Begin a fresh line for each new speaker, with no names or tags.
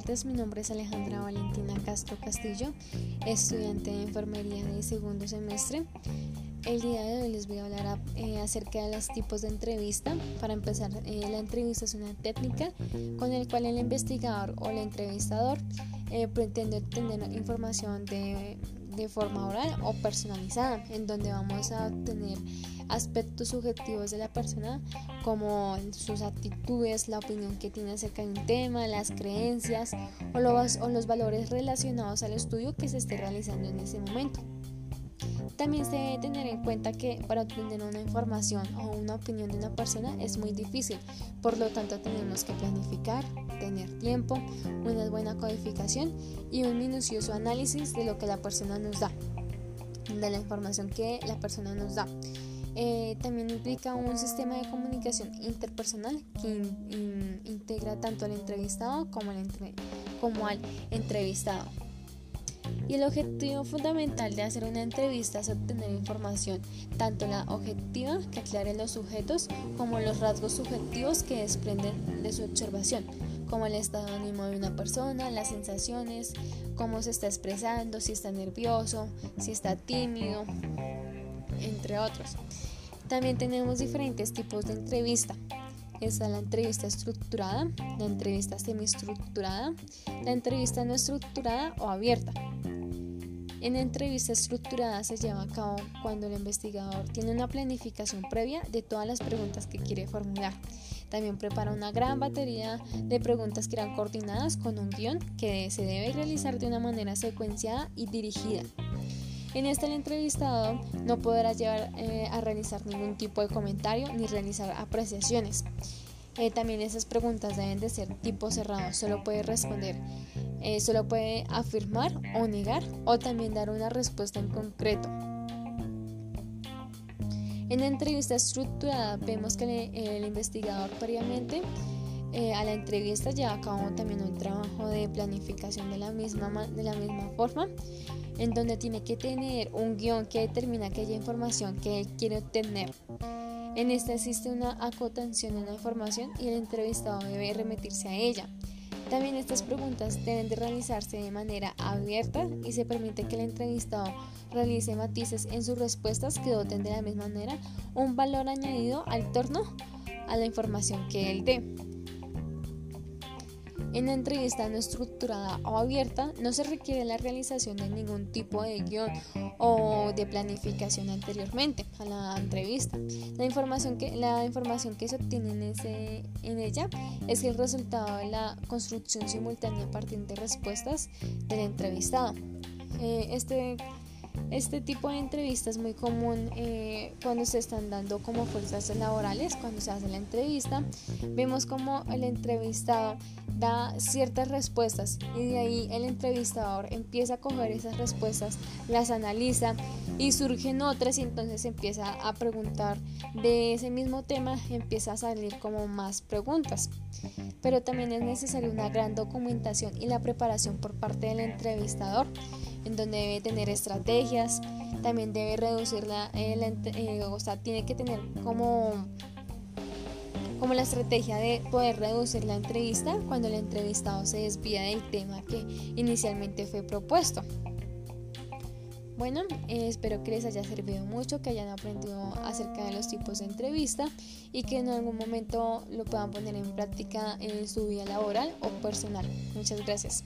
tardes, mi nombre es Alejandra Valentina Castro Castillo, estudiante de enfermería de segundo semestre. El día de hoy les voy a hablar eh, acerca de los tipos de entrevista. Para empezar, eh, la entrevista es una técnica con el cual el investigador o el entrevistador eh, pretende obtener información de, de forma oral o personalizada, en donde vamos a obtener aspectos subjetivos de la persona como sus actitudes, la opinión que tiene acerca de un tema, las creencias o los, o los valores relacionados al estudio que se esté realizando en ese momento. También se debe tener en cuenta que para obtener una información o una opinión de una persona es muy difícil, por lo tanto tenemos que planificar, tener tiempo, una buena codificación y un minucioso análisis de lo que la persona nos da, de la información que la persona nos da. Eh, también implica un sistema de comunicación interpersonal que integra tanto al entrevistado como al entrevistado. Y el objetivo fundamental de hacer una entrevista es obtener información, tanto la objetiva, que aclare los sujetos, como los rasgos subjetivos que desprenden de su observación, como el estado de ánimo de una persona, las sensaciones, cómo se está expresando, si está nervioso, si está tímido, entre otros. También tenemos diferentes tipos de entrevista. Está la entrevista estructurada, la entrevista semiestructurada, la entrevista no estructurada o abierta. En entrevista estructurada se lleva a cabo cuando el investigador tiene una planificación previa de todas las preguntas que quiere formular. También prepara una gran batería de preguntas que irán coordinadas con un guion que se debe realizar de una manera secuenciada y dirigida. En este el entrevistado no podrá llevar eh, a realizar ningún tipo de comentario ni realizar apreciaciones. Eh, también esas preguntas deben de ser tipo cerrado, solo puede responder eh, solo puede afirmar o negar o también dar una respuesta en concreto. En la entrevista estructurada vemos que el, investigador previamente a la entrevista lleva a cabo también un trabajo planificación de la, misma, de la misma forma, en donde tiene que tener un guion que determina aquella información que él quiere obtener. En esta existe una acotación en la información y el entrevistado debe remitirse a ella. También estas preguntas deben de realizarse de manera abierta y se permite que el entrevistado realice matices en sus respuestas que doten de la misma manera un valor añadido al torno a la información que él dé. En la entrevista no estructurada o abierta no se requiere la realización de ningún tipo de guion o de planificación anteriormente a la entrevista. La información que, la información que se obtiene en, ese, en ella es el resultado de la construcción simultánea a partir de respuestas del entrevistado. Eh, este este tipo de entrevista es muy común eh, cuando se están dando como fuerzas laborales, cuando se hace la entrevista. Vemos como el entrevistado da ciertas respuestas y de ahí el entrevistador empieza a coger esas respuestas, las analiza y surgen otras y entonces empieza a preguntar de ese mismo tema, empieza a salir como más preguntas. Pero también es necesaria una gran documentación y la preparación por parte del entrevistador en donde debe tener estrategias, también debe reducir la, eh, eh, o sea, tiene que tener como, como la estrategia de poder reducir la entrevista cuando el entrevistado se desvía del tema que inicialmente fue propuesto. Bueno, eh, espero que les haya servido mucho, que hayan aprendido acerca de los tipos de entrevista y que en algún momento lo puedan poner en práctica en su vida laboral o personal. Muchas gracias.